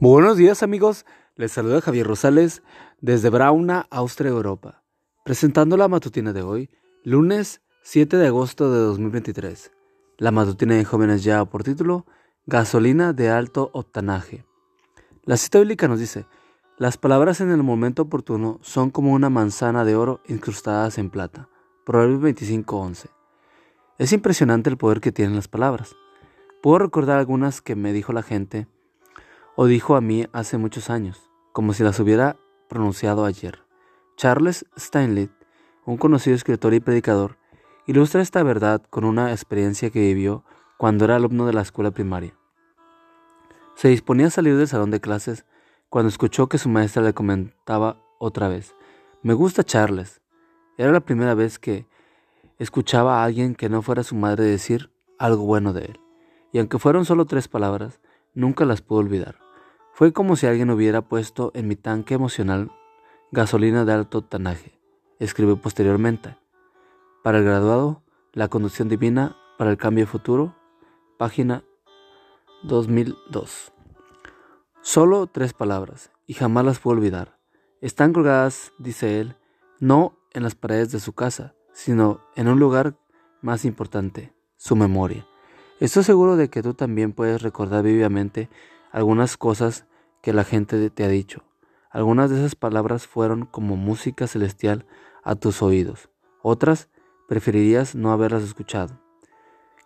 Buenos días amigos, les saluda Javier Rosales desde Brauna, Austria, Europa, presentando la matutina de hoy, lunes 7 de agosto de 2023. La matutina de jóvenes ya por título, Gasolina de alto octanaje. La cita bíblica nos dice, las palabras en el momento oportuno son como una manzana de oro incrustadas en plata. Proverbios 25:11. Es impresionante el poder que tienen las palabras. Puedo recordar algunas que me dijo la gente, o dijo a mí hace muchos años, como si las hubiera pronunciado ayer. Charles Steinle, un conocido escritor y predicador, ilustra esta verdad con una experiencia que vivió cuando era alumno de la escuela primaria. Se disponía a salir del salón de clases cuando escuchó que su maestra le comentaba otra vez, me gusta Charles. Era la primera vez que escuchaba a alguien que no fuera su madre decir algo bueno de él, y aunque fueron solo tres palabras, nunca las pudo olvidar. Fue como si alguien hubiera puesto en mi tanque emocional gasolina de alto tanaje. Escribió posteriormente. Para el graduado, la conducción divina para el cambio futuro, página 2002. Solo tres palabras, y jamás las puedo olvidar. Están colgadas, dice él, no en las paredes de su casa, sino en un lugar más importante, su memoria. Estoy seguro de que tú también puedes recordar vivamente algunas cosas que la gente te ha dicho. Algunas de esas palabras fueron como música celestial a tus oídos. Otras preferirías no haberlas escuchado.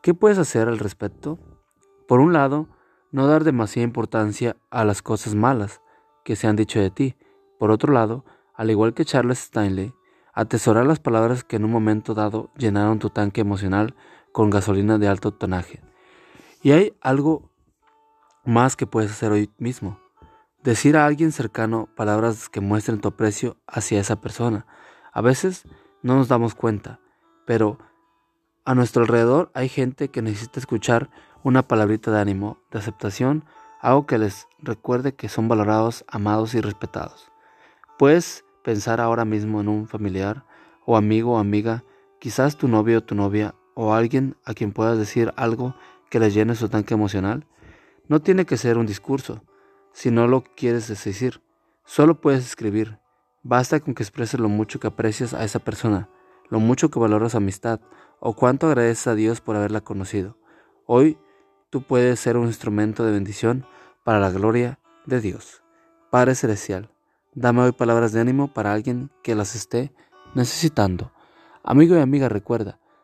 ¿Qué puedes hacer al respecto? Por un lado, no dar demasiada importancia a las cosas malas que se han dicho de ti. Por otro lado, al igual que Charles Stanley, atesorar las palabras que en un momento dado llenaron tu tanque emocional con gasolina de alto tonaje. Y hay algo más que puedes hacer hoy mismo. Decir a alguien cercano palabras que muestren tu aprecio hacia esa persona. A veces no nos damos cuenta, pero a nuestro alrededor hay gente que necesita escuchar una palabrita de ánimo, de aceptación, algo que les recuerde que son valorados, amados y respetados. Puedes pensar ahora mismo en un familiar o amigo o amiga, quizás tu novio o tu novia o alguien a quien puedas decir algo que les llene su tanque emocional. No tiene que ser un discurso, si no lo quieres decir. Solo puedes escribir. Basta con que expreses lo mucho que aprecias a esa persona, lo mucho que valoras amistad o cuánto agradeces a Dios por haberla conocido. Hoy tú puedes ser un instrumento de bendición para la gloria de Dios. Padre Celestial, dame hoy palabras de ánimo para alguien que las esté necesitando. Amigo y amiga, recuerda